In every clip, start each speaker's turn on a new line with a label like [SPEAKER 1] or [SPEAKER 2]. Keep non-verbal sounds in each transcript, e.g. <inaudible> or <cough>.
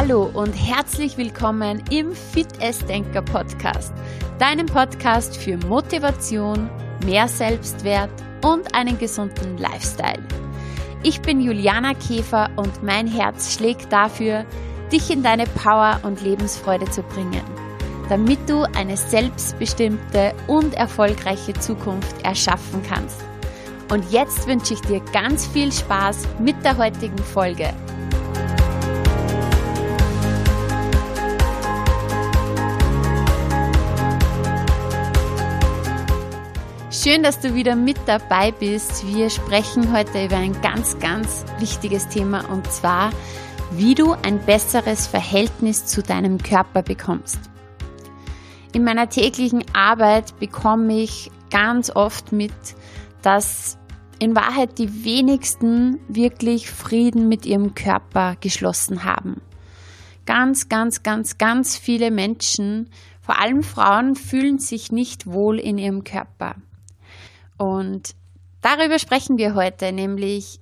[SPEAKER 1] Hallo und herzlich willkommen im Fit Denker Podcast, deinem Podcast für Motivation, mehr Selbstwert und einen gesunden Lifestyle. Ich bin Juliana Käfer und mein Herz schlägt dafür, dich in deine Power und Lebensfreude zu bringen, damit du eine selbstbestimmte und erfolgreiche Zukunft erschaffen kannst. Und jetzt wünsche ich dir ganz viel Spaß mit der heutigen Folge. Schön, dass du wieder mit dabei bist. Wir sprechen heute über ein ganz, ganz wichtiges Thema und zwar, wie du ein besseres Verhältnis zu deinem Körper bekommst. In meiner täglichen Arbeit bekomme ich ganz oft mit, dass in Wahrheit die wenigsten wirklich Frieden mit ihrem Körper geschlossen haben. Ganz, ganz, ganz, ganz viele Menschen, vor allem Frauen, fühlen sich nicht wohl in ihrem Körper. Und darüber sprechen wir heute, nämlich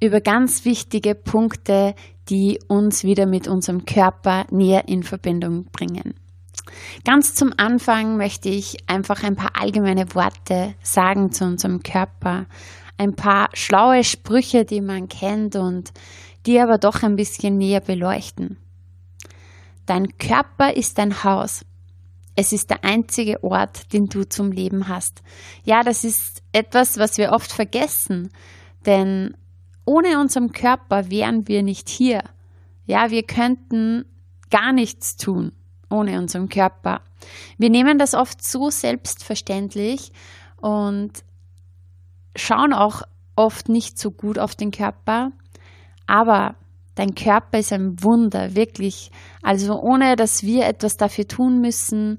[SPEAKER 1] über ganz wichtige Punkte, die uns wieder mit unserem Körper näher in Verbindung bringen. Ganz zum Anfang möchte ich einfach ein paar allgemeine Worte sagen zu unserem Körper, ein paar schlaue Sprüche, die man kennt und die aber doch ein bisschen näher beleuchten. Dein Körper ist dein Haus. Es ist der einzige Ort, den du zum Leben hast. Ja, das ist etwas, was wir oft vergessen, denn ohne unseren Körper wären wir nicht hier. Ja, wir könnten gar nichts tun ohne unseren Körper. Wir nehmen das oft so selbstverständlich und schauen auch oft nicht so gut auf den Körper, aber Dein Körper ist ein Wunder, wirklich. Also ohne dass wir etwas dafür tun müssen.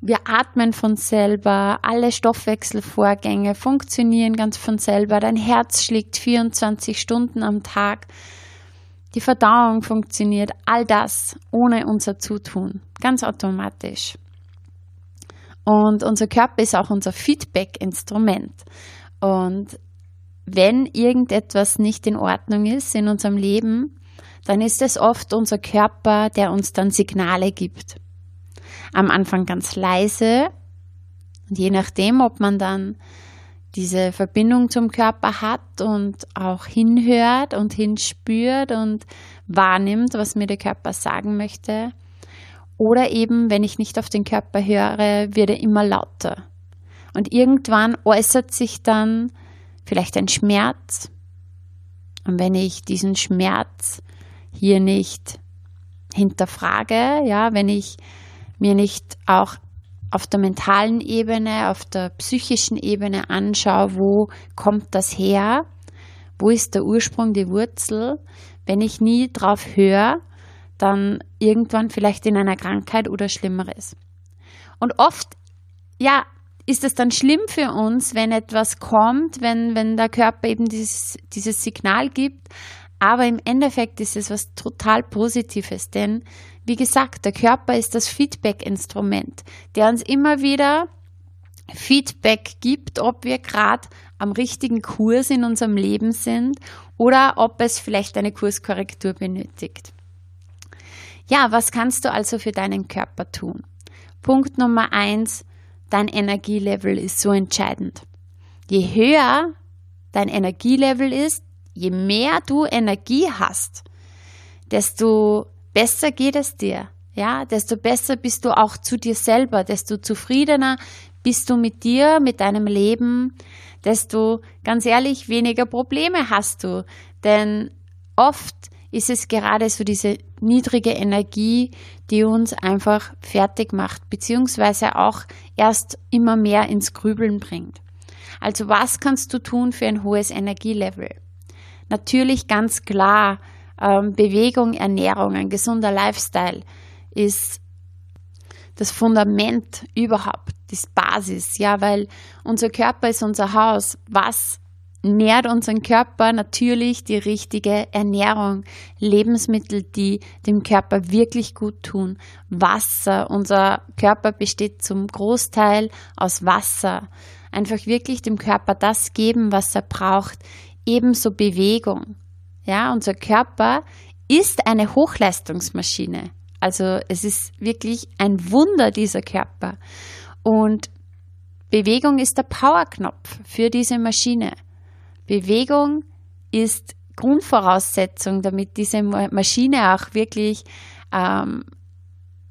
[SPEAKER 1] Wir atmen von selber, alle Stoffwechselvorgänge funktionieren ganz von selber. Dein Herz schlägt 24 Stunden am Tag. Die Verdauung funktioniert, all das ohne unser Zutun, ganz automatisch. Und unser Körper ist auch unser Feedback-Instrument. Und wenn irgendetwas nicht in Ordnung ist in unserem Leben, dann ist es oft unser Körper, der uns dann Signale gibt. Am Anfang ganz leise und je nachdem, ob man dann diese Verbindung zum Körper hat und auch hinhört und hinspürt und wahrnimmt, was mir der Körper sagen möchte. Oder eben, wenn ich nicht auf den Körper höre, wird er immer lauter. Und irgendwann äußert sich dann vielleicht ein Schmerz. Und wenn ich diesen Schmerz hier nicht hinterfrage, ja, wenn ich mir nicht auch auf der mentalen Ebene, auf der psychischen Ebene anschaue, wo kommt das her, wo ist der Ursprung, die Wurzel, wenn ich nie drauf höre, dann irgendwann vielleicht in einer Krankheit oder Schlimmeres. Und oft, ja, ist es dann schlimm für uns, wenn etwas kommt, wenn, wenn der Körper eben dieses, dieses Signal gibt. Aber im Endeffekt ist es was total Positives, denn wie gesagt, der Körper ist das Feedback-Instrument, der uns immer wieder Feedback gibt, ob wir gerade am richtigen Kurs in unserem Leben sind oder ob es vielleicht eine Kurskorrektur benötigt. Ja, was kannst du also für deinen Körper tun? Punkt Nummer eins, dein Energielevel ist so entscheidend. Je höher dein Energielevel ist, je mehr du Energie hast, desto besser geht es dir. Ja, desto besser bist du auch zu dir selber, desto zufriedener bist du mit dir, mit deinem Leben, desto ganz ehrlich weniger Probleme hast du. Denn oft ist es gerade so diese niedrige Energie, die uns einfach fertig macht, beziehungsweise auch erst immer mehr ins Grübeln bringt. Also was kannst du tun für ein hohes Energielevel? Natürlich ganz klar, ähm, Bewegung, Ernährung, ein gesunder Lifestyle ist das Fundament überhaupt, die Basis, ja, weil unser Körper ist unser Haus. Was nährt unseren Körper natürlich die richtige Ernährung, Lebensmittel, die dem Körper wirklich gut tun, Wasser. Unser Körper besteht zum Großteil aus Wasser. Einfach wirklich dem Körper das geben, was er braucht. Ebenso Bewegung. Ja, unser Körper ist eine Hochleistungsmaschine. Also es ist wirklich ein Wunder dieser Körper. Und Bewegung ist der Powerknopf für diese Maschine. Bewegung ist Grundvoraussetzung, damit diese Maschine auch wirklich ähm,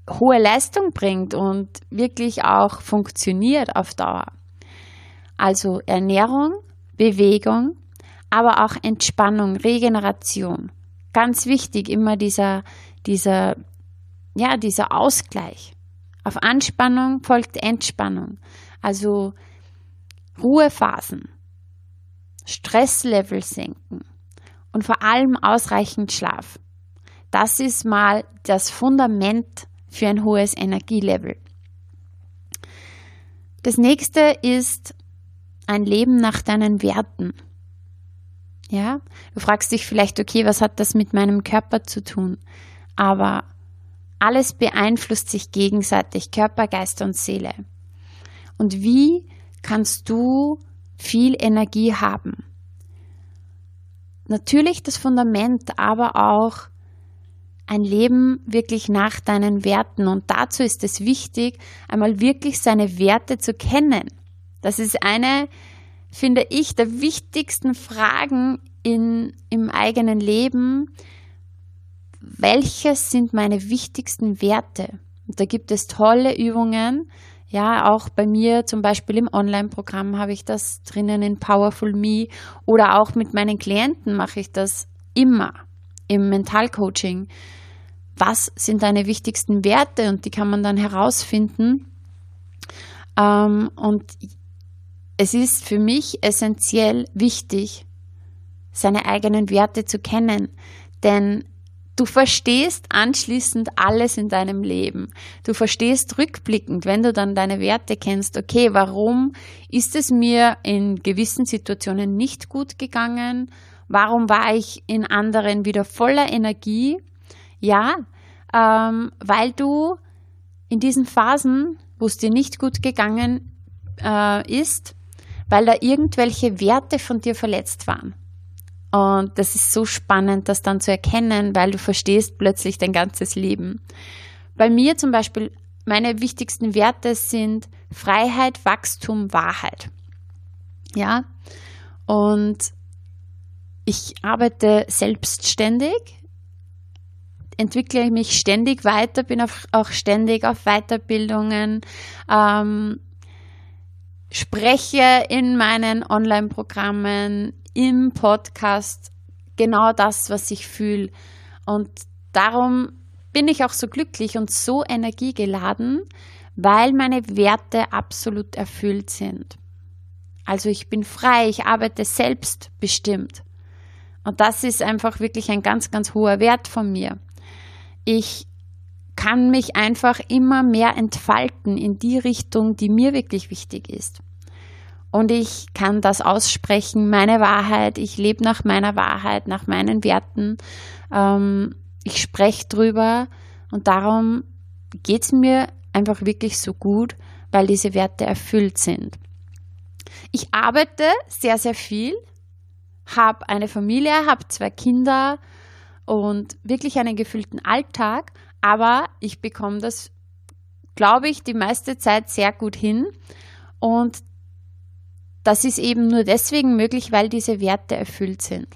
[SPEAKER 1] hohe Leistung bringt und wirklich auch funktioniert auf Dauer. Also Ernährung, Bewegung, aber auch Entspannung, Regeneration. Ganz wichtig immer dieser, dieser, ja, dieser Ausgleich. Auf Anspannung folgt Entspannung. Also Ruhephasen, Stresslevel senken und vor allem ausreichend Schlaf. Das ist mal das Fundament für ein hohes Energielevel. Das nächste ist ein Leben nach deinen Werten. Ja, du fragst dich vielleicht, okay, was hat das mit meinem Körper zu tun? Aber alles beeinflusst sich gegenseitig, Körper, Geist und Seele. Und wie kannst du viel Energie haben? Natürlich das Fundament, aber auch ein Leben wirklich nach deinen Werten. Und dazu ist es wichtig, einmal wirklich seine Werte zu kennen. Das ist eine, finde ich, der wichtigsten Fragen in, im eigenen Leben. Welches sind meine wichtigsten Werte? Und da gibt es tolle Übungen. Ja, auch bei mir zum Beispiel im Online-Programm habe ich das drinnen in Powerful Me oder auch mit meinen Klienten mache ich das immer im Mentalcoaching. Was sind deine wichtigsten Werte? Und die kann man dann herausfinden. Ähm, und es ist für mich essentiell wichtig, seine eigenen Werte zu kennen. Denn du verstehst anschließend alles in deinem Leben. Du verstehst rückblickend, wenn du dann deine Werte kennst, okay, warum ist es mir in gewissen Situationen nicht gut gegangen? Warum war ich in anderen wieder voller Energie? Ja, ähm, weil du in diesen Phasen, wo es dir nicht gut gegangen äh, ist, weil da irgendwelche Werte von dir verletzt waren. Und das ist so spannend, das dann zu erkennen, weil du verstehst plötzlich dein ganzes Leben. Bei mir zum Beispiel, meine wichtigsten Werte sind Freiheit, Wachstum, Wahrheit. Ja, und ich arbeite selbstständig, entwickle mich ständig weiter, bin auch ständig auf Weiterbildungen, ähm, spreche in meinen Online-Programmen, im Podcast genau das, was ich fühle. Und darum bin ich auch so glücklich und so energiegeladen, weil meine Werte absolut erfüllt sind. Also ich bin frei, ich arbeite selbstbestimmt. Und das ist einfach wirklich ein ganz, ganz hoher Wert von mir. Ich kann mich einfach immer mehr entfalten in die Richtung, die mir wirklich wichtig ist. Und ich kann das aussprechen, meine Wahrheit, ich lebe nach meiner Wahrheit, nach meinen Werten. Ähm, ich spreche drüber und darum geht es mir einfach wirklich so gut, weil diese Werte erfüllt sind. Ich arbeite sehr, sehr viel, habe eine Familie, habe zwei Kinder und wirklich einen gefüllten Alltag, aber ich bekomme das, glaube ich, die meiste Zeit sehr gut hin. Und das ist eben nur deswegen möglich, weil diese Werte erfüllt sind.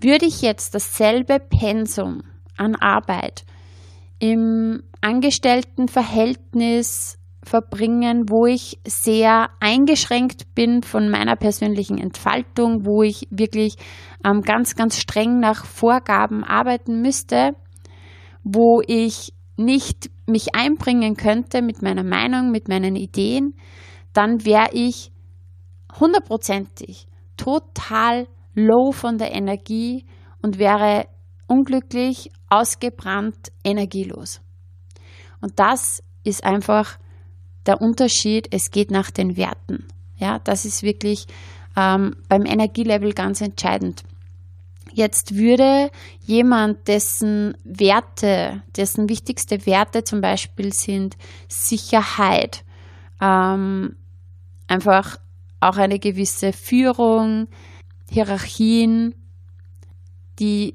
[SPEAKER 1] Würde ich jetzt dasselbe Pensum an Arbeit im Angestelltenverhältnis verbringen, wo ich sehr eingeschränkt bin von meiner persönlichen Entfaltung, wo ich wirklich ähm, ganz, ganz streng nach Vorgaben arbeiten müsste, wo ich nicht mich einbringen könnte mit meiner Meinung, mit meinen Ideen, dann wäre ich hundertprozentig total low von der Energie und wäre unglücklich, ausgebrannt, energielos. Und das ist einfach der Unterschied. Es geht nach den Werten. Ja, das ist wirklich ähm, beim Energielevel ganz entscheidend. Jetzt würde jemand, dessen Werte, dessen wichtigste Werte zum Beispiel sind Sicherheit, ähm, einfach auch eine gewisse Führung, Hierarchien, die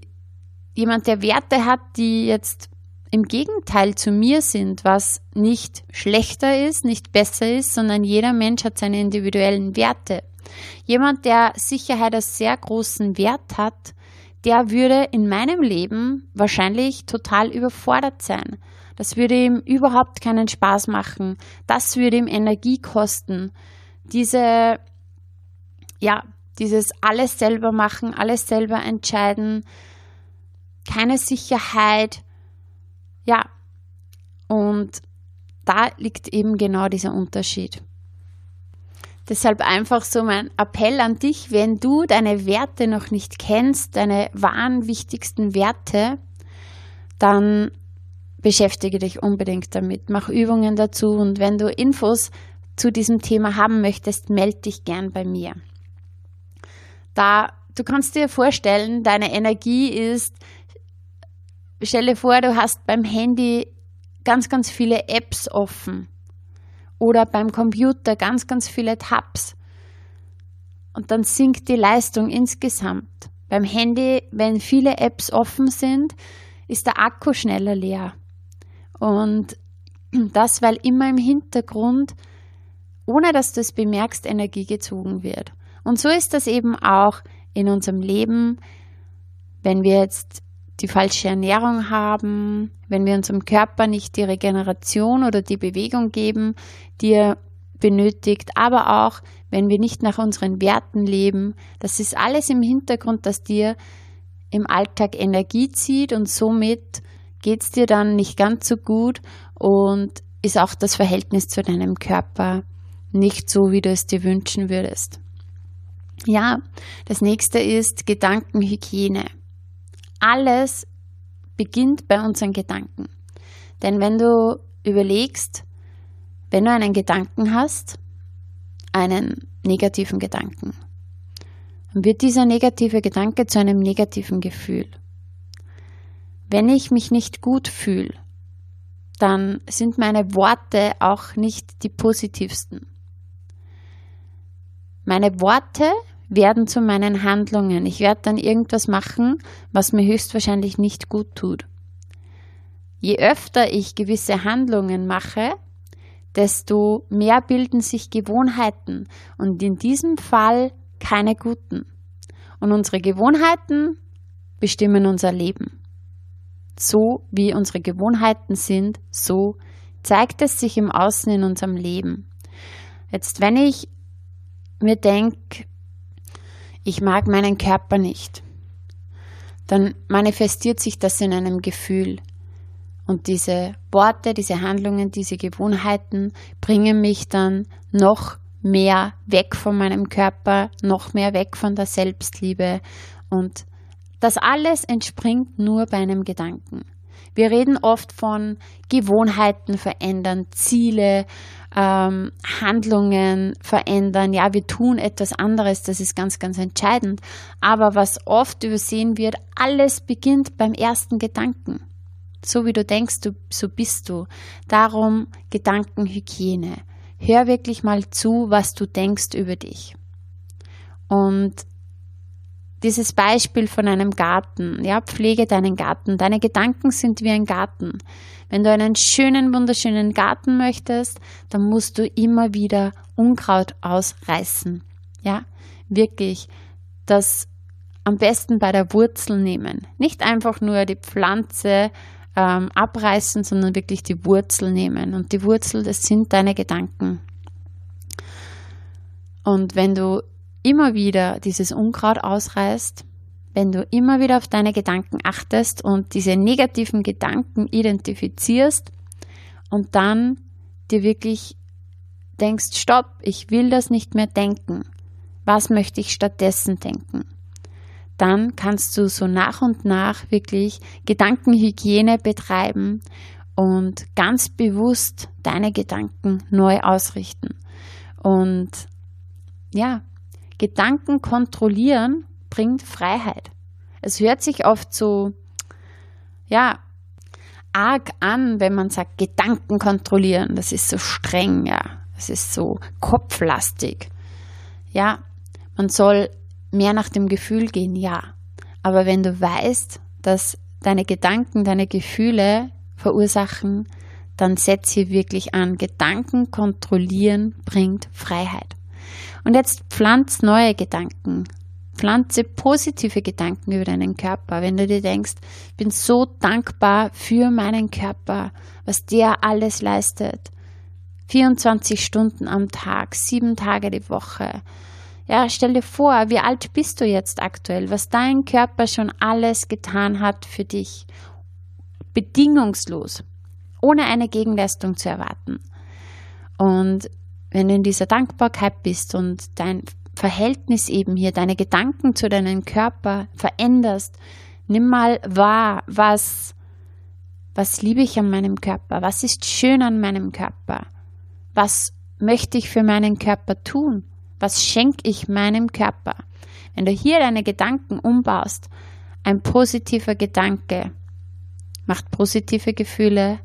[SPEAKER 1] jemand, der Werte hat, die jetzt im Gegenteil zu mir sind, was nicht schlechter ist, nicht besser ist, sondern jeder Mensch hat seine individuellen Werte. Jemand, der Sicherheit als sehr großen Wert hat, der würde in meinem Leben wahrscheinlich total überfordert sein. Das würde ihm überhaupt keinen Spaß machen. Das würde ihm Energie kosten. Diese, ja, dieses alles selber machen, alles selber entscheiden, keine Sicherheit. Ja, und da liegt eben genau dieser Unterschied. Deshalb einfach so mein Appell an dich, wenn du deine Werte noch nicht kennst, deine wahren wichtigsten Werte, dann beschäftige dich unbedingt damit, mach Übungen dazu und wenn du Infos zu diesem Thema haben möchtest, melde dich gern bei mir. Da du kannst dir vorstellen, deine Energie ist stell dir vor, du hast beim Handy ganz ganz viele Apps offen oder beim Computer ganz, ganz viele Tabs. Und dann sinkt die Leistung insgesamt. Beim Handy, wenn viele Apps offen sind, ist der Akku schneller leer. Und das, weil immer im Hintergrund, ohne dass du es bemerkst, Energie gezogen wird. Und so ist das eben auch in unserem Leben, wenn wir jetzt die falsche Ernährung haben, wenn wir unserem Körper nicht die Regeneration oder die Bewegung geben, die er benötigt, aber auch wenn wir nicht nach unseren Werten leben. Das ist alles im Hintergrund, das dir im Alltag Energie zieht und somit geht es dir dann nicht ganz so gut und ist auch das Verhältnis zu deinem Körper nicht so, wie du es dir wünschen würdest. Ja, das nächste ist Gedankenhygiene alles beginnt bei unseren Gedanken. Denn wenn du überlegst, wenn du einen Gedanken hast, einen negativen Gedanken, dann wird dieser negative Gedanke zu einem negativen Gefühl. Wenn ich mich nicht gut fühle, dann sind meine Worte auch nicht die positivsten. Meine Worte werden zu meinen Handlungen. Ich werde dann irgendwas machen, was mir höchstwahrscheinlich nicht gut tut. Je öfter ich gewisse Handlungen mache, desto mehr bilden sich Gewohnheiten und in diesem Fall keine guten. Und unsere Gewohnheiten bestimmen unser Leben. So wie unsere Gewohnheiten sind, so zeigt es sich im Außen in unserem Leben. Jetzt, wenn ich mir denke, ich mag meinen Körper nicht, dann manifestiert sich das in einem Gefühl. Und diese Worte, diese Handlungen, diese Gewohnheiten bringen mich dann noch mehr weg von meinem Körper, noch mehr weg von der Selbstliebe. Und das alles entspringt nur bei einem Gedanken. Wir reden oft von Gewohnheiten verändern, Ziele, ähm, Handlungen verändern. Ja, wir tun etwas anderes, das ist ganz, ganz entscheidend. Aber was oft übersehen wird, alles beginnt beim ersten Gedanken. So wie du denkst, du, so bist du. Darum Gedankenhygiene. Hör wirklich mal zu, was du denkst über dich. Und dieses Beispiel von einem Garten, ja, pflege deinen Garten. Deine Gedanken sind wie ein Garten. Wenn du einen schönen, wunderschönen Garten möchtest, dann musst du immer wieder Unkraut ausreißen. Ja, wirklich. Das am besten bei der Wurzel nehmen. Nicht einfach nur die Pflanze ähm, abreißen, sondern wirklich die Wurzel nehmen. Und die Wurzel, das sind deine Gedanken. Und wenn du immer wieder dieses Unkraut ausreißt, wenn du immer wieder auf deine Gedanken achtest und diese negativen Gedanken identifizierst und dann dir wirklich denkst, stopp, ich will das nicht mehr denken. Was möchte ich stattdessen denken? Dann kannst du so nach und nach wirklich Gedankenhygiene betreiben und ganz bewusst deine Gedanken neu ausrichten. Und ja, Gedanken kontrollieren bringt Freiheit. Es hört sich oft so, ja, arg an, wenn man sagt, Gedanken kontrollieren. Das ist so streng, ja. Das ist so kopflastig. Ja, man soll mehr nach dem Gefühl gehen, ja. Aber wenn du weißt, dass deine Gedanken, deine Gefühle verursachen, dann setz hier wirklich an. Gedanken kontrollieren bringt Freiheit. Und jetzt pflanz neue Gedanken. Pflanze positive Gedanken über deinen Körper. Wenn du dir denkst, ich bin so dankbar für meinen Körper, was der alles leistet. 24 Stunden am Tag, sieben Tage die Woche. Ja, stell dir vor, wie alt bist du jetzt aktuell, was dein Körper schon alles getan hat für dich. Bedingungslos, ohne eine Gegenleistung zu erwarten. Und wenn du in dieser Dankbarkeit bist und dein Verhältnis eben hier, deine Gedanken zu deinem Körper veränderst, nimm mal wahr, was, was liebe ich an meinem Körper, was ist schön an meinem Körper, was möchte ich für meinen Körper tun, was schenke ich meinem Körper. Wenn du hier deine Gedanken umbaust, ein positiver Gedanke macht positive Gefühle,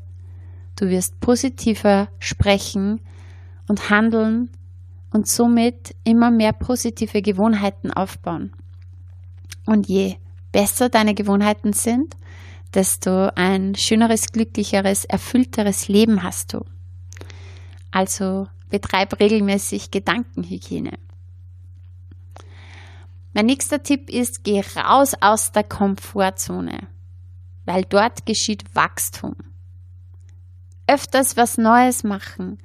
[SPEAKER 1] du wirst positiver sprechen und handeln und somit immer mehr positive Gewohnheiten aufbauen. Und je besser deine Gewohnheiten sind, desto ein schöneres, glücklicheres, erfüllteres Leben hast du. Also betreib regelmäßig Gedankenhygiene. Mein nächster Tipp ist, geh raus aus der Komfortzone, weil dort geschieht Wachstum. Öfters was Neues machen,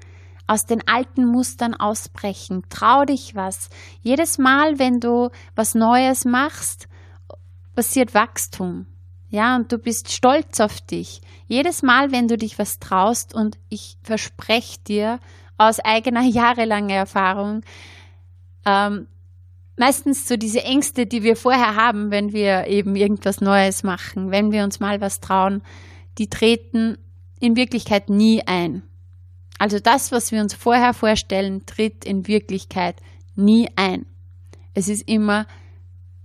[SPEAKER 1] aus den alten Mustern ausbrechen. Trau dich was. Jedes Mal, wenn du was Neues machst, passiert Wachstum. Ja, und du bist stolz auf dich. Jedes Mal, wenn du dich was traust, und ich verspreche dir aus eigener <laughs> jahrelanger Erfahrung, ähm, meistens so diese Ängste, die wir vorher haben, wenn wir eben irgendwas Neues machen, wenn wir uns mal was trauen, die treten in Wirklichkeit nie ein. Also das, was wir uns vorher vorstellen, tritt in Wirklichkeit nie ein. Es ist immer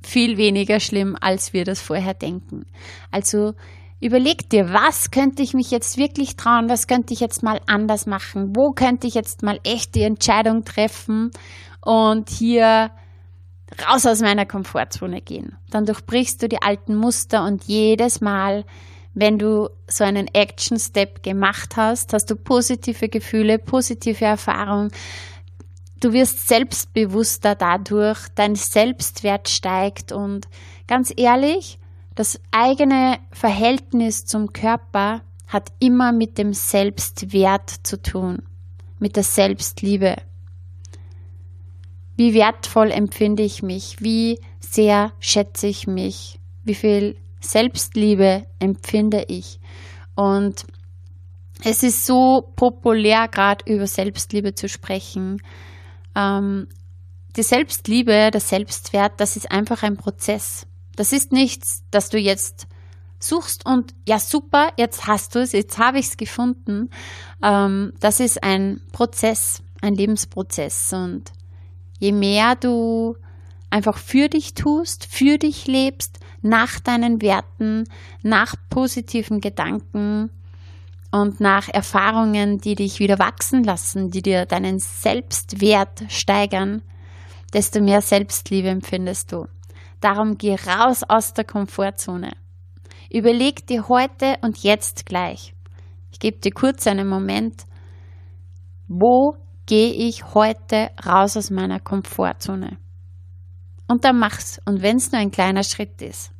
[SPEAKER 1] viel weniger schlimm, als wir das vorher denken. Also überleg dir, was könnte ich mich jetzt wirklich trauen, was könnte ich jetzt mal anders machen, wo könnte ich jetzt mal echt die Entscheidung treffen und hier raus aus meiner Komfortzone gehen. Dann durchbrichst du die alten Muster und jedes Mal wenn du so einen Action Step gemacht hast, hast du positive Gefühle, positive Erfahrungen. Du wirst selbstbewusster dadurch, dein Selbstwert steigt und ganz ehrlich, das eigene Verhältnis zum Körper hat immer mit dem Selbstwert zu tun, mit der Selbstliebe. Wie wertvoll empfinde ich mich? Wie sehr schätze ich mich? Wie viel Selbstliebe empfinde ich. Und es ist so populär, gerade über Selbstliebe zu sprechen. Ähm, die Selbstliebe, der Selbstwert, das ist einfach ein Prozess. Das ist nichts, dass du jetzt suchst und ja super, jetzt hast du es, jetzt habe ich es gefunden. Ähm, das ist ein Prozess, ein Lebensprozess. Und je mehr du einfach für dich tust, für dich lebst, nach deinen Werten, nach positiven Gedanken und nach Erfahrungen, die dich wieder wachsen lassen, die dir deinen Selbstwert steigern, desto mehr Selbstliebe empfindest du. Darum geh raus aus der Komfortzone. Überleg dir heute und jetzt gleich. Ich gebe dir kurz einen Moment. Wo gehe ich heute raus aus meiner Komfortzone? Und dann mach's. Und wenn es nur ein kleiner Schritt ist.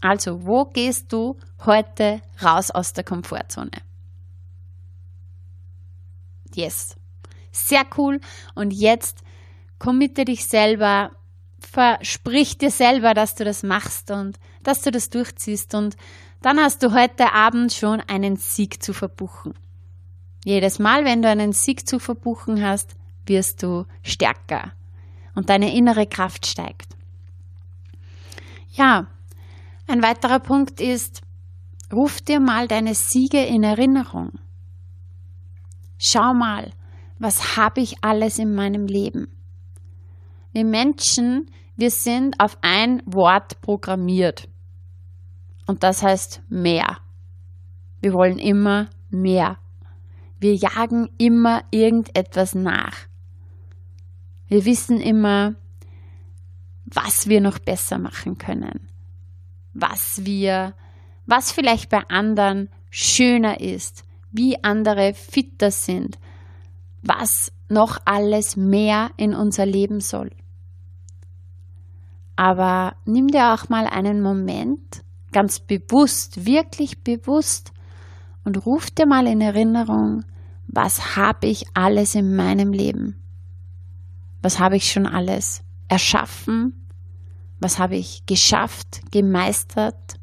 [SPEAKER 1] Also, wo gehst du heute raus aus der Komfortzone? Yes. Sehr cool. Und jetzt committe dich selber, versprich dir selber, dass du das machst und dass du das durchziehst. Und dann hast du heute Abend schon einen Sieg zu verbuchen. Jedes Mal, wenn du einen Sieg zu verbuchen hast, wirst du stärker und deine innere Kraft steigt. Ja, ein weiterer Punkt ist, ruf dir mal deine Siege in Erinnerung. Schau mal, was habe ich alles in meinem Leben? Wir Menschen, wir sind auf ein Wort programmiert. Und das heißt mehr. Wir wollen immer mehr. Wir jagen immer irgendetwas nach. Wir wissen immer, was wir noch besser machen können. was wir, was vielleicht bei anderen schöner ist, wie andere fitter sind, was noch alles mehr in unser Leben soll. Aber nimm dir auch mal einen Moment, ganz bewusst, wirklich bewusst, und ruf dir mal in Erinnerung, was habe ich alles in meinem Leben? Was habe ich schon alles erschaffen? Was habe ich geschafft, gemeistert?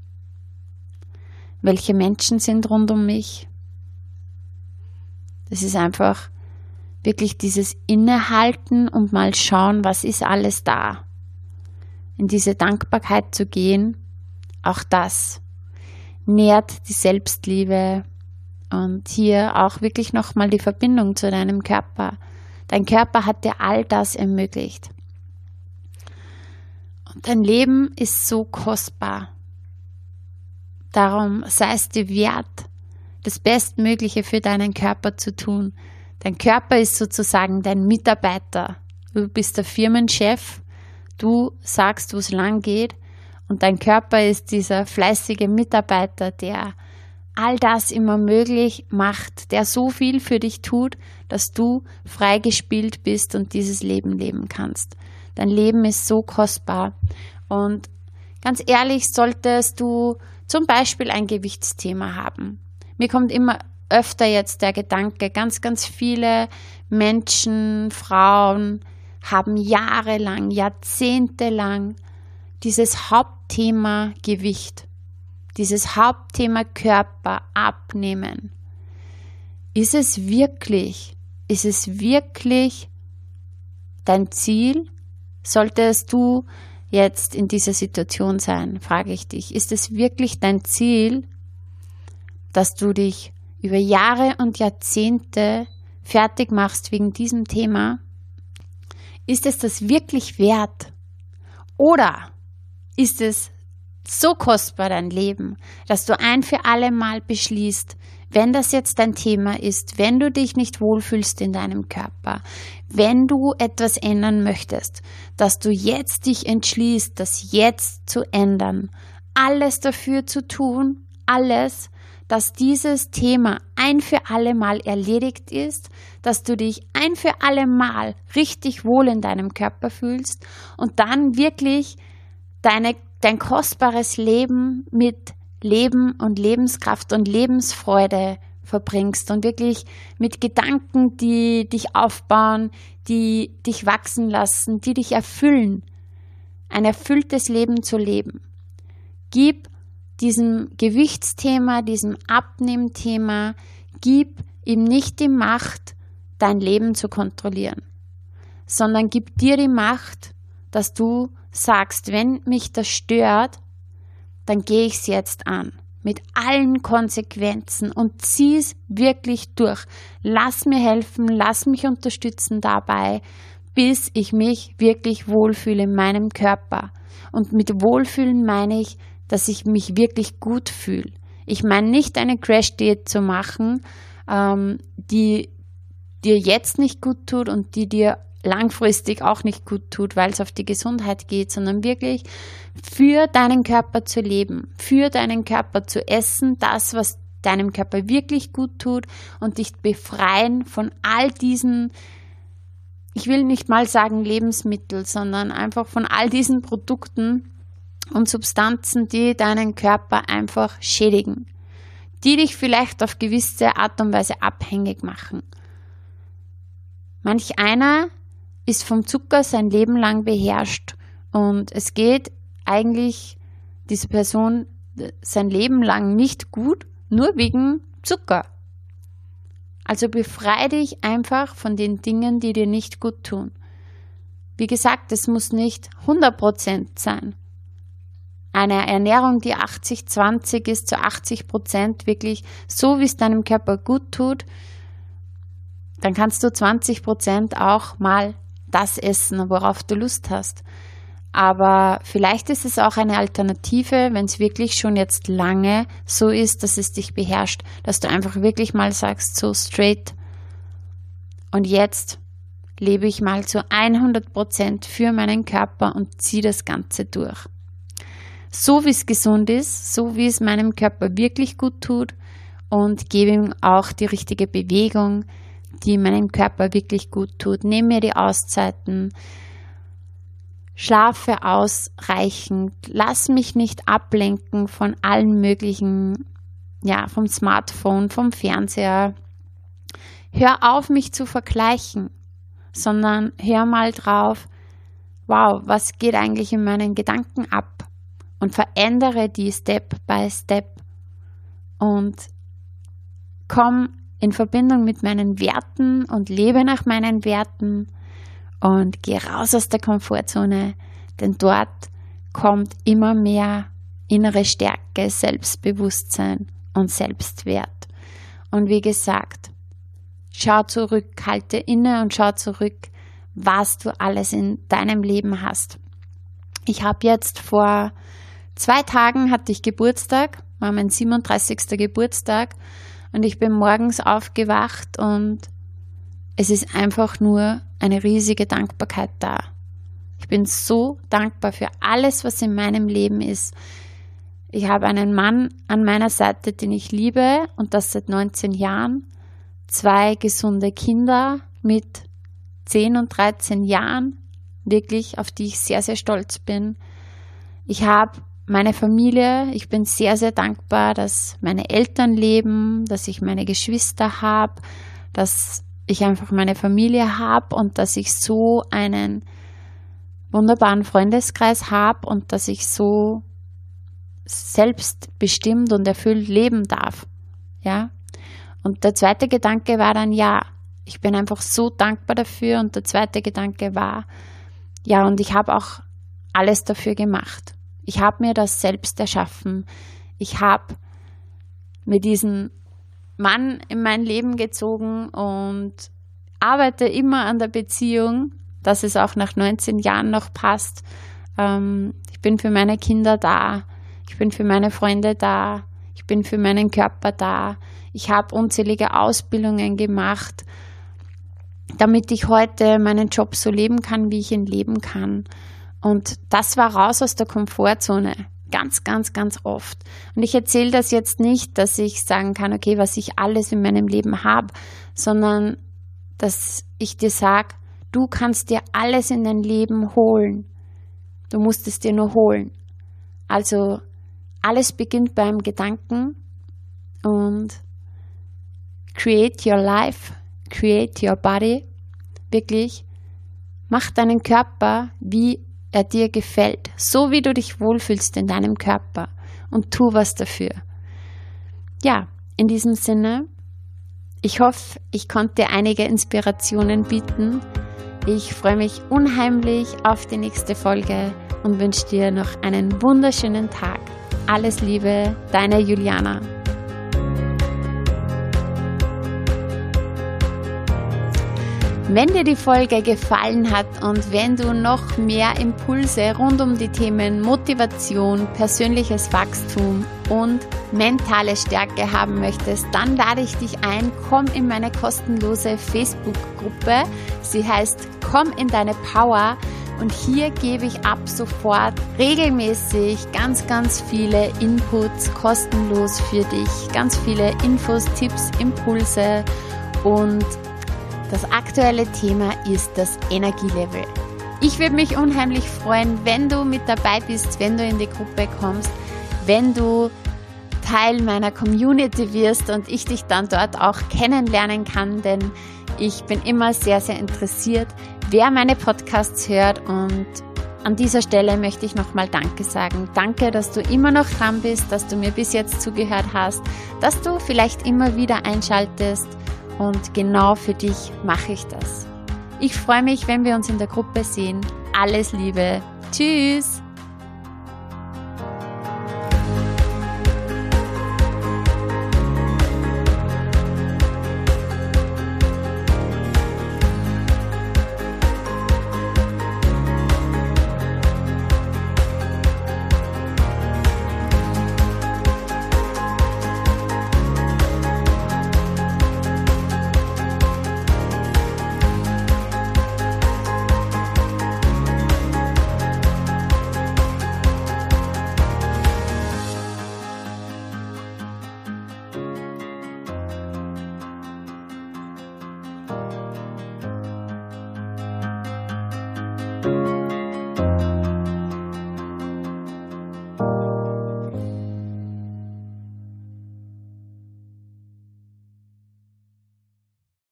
[SPEAKER 1] Welche Menschen sind rund um mich? Das ist einfach wirklich dieses Innehalten und mal schauen, was ist alles da. In diese Dankbarkeit zu gehen, auch das nährt die Selbstliebe und hier auch wirklich nochmal die Verbindung zu deinem Körper. Dein Körper hat dir all das ermöglicht. Und dein Leben ist so kostbar. Darum sei es dir wert, das Bestmögliche für deinen Körper zu tun. Dein Körper ist sozusagen dein Mitarbeiter. Du bist der Firmenchef. Du sagst, wo es lang geht. Und dein Körper ist dieser fleißige Mitarbeiter, der all das immer möglich macht, der so viel für dich tut, dass du freigespielt bist und dieses Leben leben kannst. Dein Leben ist so kostbar. Und ganz ehrlich, solltest du zum Beispiel ein Gewichtsthema haben. Mir kommt immer öfter jetzt der Gedanke, ganz, ganz viele Menschen, Frauen haben jahrelang, jahrzehntelang dieses Hauptthema Gewicht dieses Hauptthema Körper abnehmen. Ist es wirklich, ist es wirklich dein Ziel? Solltest du jetzt in dieser Situation sein, frage ich dich, ist es wirklich dein Ziel, dass du dich über Jahre und Jahrzehnte fertig machst wegen diesem Thema? Ist es das wirklich wert? Oder ist es so kostbar dein Leben, dass du ein für alle Mal beschließt, wenn das jetzt dein Thema ist, wenn du dich nicht wohlfühlst in deinem Körper, wenn du etwas ändern möchtest, dass du jetzt dich entschließt, das jetzt zu ändern, alles dafür zu tun, alles, dass dieses Thema ein für alle Mal erledigt ist, dass du dich ein für alle Mal richtig wohl in deinem Körper fühlst und dann wirklich deine dein kostbares Leben mit Leben und Lebenskraft und Lebensfreude verbringst und wirklich mit Gedanken, die dich aufbauen, die dich wachsen lassen, die dich erfüllen, ein erfülltes Leben zu leben. Gib diesem Gewichtsthema, diesem Abnehmthema, gib ihm nicht die Macht, dein Leben zu kontrollieren, sondern gib dir die Macht, dass du sagst, wenn mich das stört, dann gehe ich es jetzt an. Mit allen Konsequenzen und zieh es wirklich durch. Lass mir helfen, lass mich unterstützen dabei, bis ich mich wirklich wohlfühle in meinem Körper. Und mit Wohlfühlen meine ich, dass ich mich wirklich gut fühle. Ich meine nicht eine Crash-Diät zu machen, ähm, die dir jetzt nicht gut tut und die dir langfristig auch nicht gut tut, weil es auf die Gesundheit geht, sondern wirklich für deinen Körper zu leben, für deinen Körper zu essen, das, was deinem Körper wirklich gut tut und dich befreien von all diesen, ich will nicht mal sagen Lebensmittel, sondern einfach von all diesen Produkten und Substanzen, die deinen Körper einfach schädigen, die dich vielleicht auf gewisse Art und Weise abhängig machen. Manch einer ist vom Zucker sein Leben lang beherrscht und es geht eigentlich diese Person sein Leben lang nicht gut, nur wegen Zucker. Also befreie dich einfach von den Dingen, die dir nicht gut tun. Wie gesagt, es muss nicht 100% sein. Eine Ernährung, die 80-20 ist, zu 80% wirklich so, wie es deinem Körper gut tut, dann kannst du 20% auch mal das essen, worauf du Lust hast. Aber vielleicht ist es auch eine Alternative, wenn es wirklich schon jetzt lange so ist, dass es dich beherrscht, dass du einfach wirklich mal sagst, so straight. Und jetzt lebe ich mal zu 100 Prozent für meinen Körper und ziehe das Ganze durch. so wie es gesund ist, so wie es meinem Körper wirklich gut tut und gebe ihm auch die richtige Bewegung, die meinem Körper wirklich gut tut. Nehme mir die Auszeiten, schlafe ausreichend, lass mich nicht ablenken von allen möglichen, ja, vom Smartphone, vom Fernseher. Hör auf, mich zu vergleichen, sondern hör mal drauf, wow, was geht eigentlich in meinen Gedanken ab? Und verändere die Step by Step und komm in Verbindung mit meinen Werten und lebe nach meinen Werten und geh raus aus der Komfortzone, denn dort kommt immer mehr innere Stärke, Selbstbewusstsein und Selbstwert. Und wie gesagt, schau zurück, halte inne und schau zurück, was du alles in deinem Leben hast. Ich habe jetzt vor zwei Tagen hatte ich Geburtstag, war mein 37. Geburtstag und ich bin morgens aufgewacht und es ist einfach nur eine riesige Dankbarkeit da. Ich bin so dankbar für alles, was in meinem Leben ist. Ich habe einen Mann an meiner Seite, den ich liebe und das seit 19 Jahren. Zwei gesunde Kinder mit 10 und 13 Jahren, wirklich, auf die ich sehr, sehr stolz bin. Ich habe meine Familie, ich bin sehr, sehr dankbar, dass meine Eltern leben, dass ich meine Geschwister habe, dass ich einfach meine Familie habe und dass ich so einen wunderbaren Freundeskreis habe und dass ich so selbstbestimmt und erfüllt leben darf. Ja. Und der zweite Gedanke war dann, ja, ich bin einfach so dankbar dafür. Und der zweite Gedanke war, ja, und ich habe auch alles dafür gemacht. Ich habe mir das selbst erschaffen. Ich habe mir diesen Mann in mein Leben gezogen und arbeite immer an der Beziehung, dass es auch nach 19 Jahren noch passt. Ähm, ich bin für meine Kinder da, ich bin für meine Freunde da, ich bin für meinen Körper da. Ich habe unzählige Ausbildungen gemacht, damit ich heute meinen Job so leben kann, wie ich ihn leben kann. Und das war raus aus der Komfortzone. Ganz, ganz, ganz oft. Und ich erzähle das jetzt nicht, dass ich sagen kann, okay, was ich alles in meinem Leben habe, sondern dass ich dir sage, du kannst dir alles in dein Leben holen. Du musst es dir nur holen. Also alles beginnt beim Gedanken und create your life, create your body. Wirklich, mach deinen Körper, wie er dir gefällt, so wie du dich wohlfühlst in deinem Körper und tu was dafür. Ja, in diesem Sinne, ich hoffe, ich konnte dir einige Inspirationen bieten. Ich freue mich unheimlich auf die nächste Folge und wünsche dir noch einen wunderschönen Tag. Alles Liebe, deine Juliana. Wenn dir die Folge gefallen hat und wenn du noch mehr Impulse rund um die Themen Motivation, persönliches Wachstum und mentale Stärke haben möchtest, dann lade ich dich ein, komm in meine kostenlose Facebook-Gruppe. Sie heißt Komm in deine Power und hier gebe ich ab sofort regelmäßig ganz, ganz viele Inputs kostenlos für dich. Ganz viele Infos, Tipps, Impulse und das aktuelle Thema ist das Energielevel. Ich würde mich unheimlich freuen, wenn du mit dabei bist, wenn du in die Gruppe kommst, wenn du Teil meiner Community wirst und ich dich dann dort auch kennenlernen kann, denn ich bin immer sehr, sehr interessiert, wer meine Podcasts hört und an dieser Stelle möchte ich nochmal Danke sagen. Danke, dass du immer noch dran bist, dass du mir bis jetzt zugehört hast, dass du vielleicht immer wieder einschaltest und genau für dich mache ich das. Ich freue mich, wenn wir uns in der Gruppe sehen. Alles Liebe. Tschüss.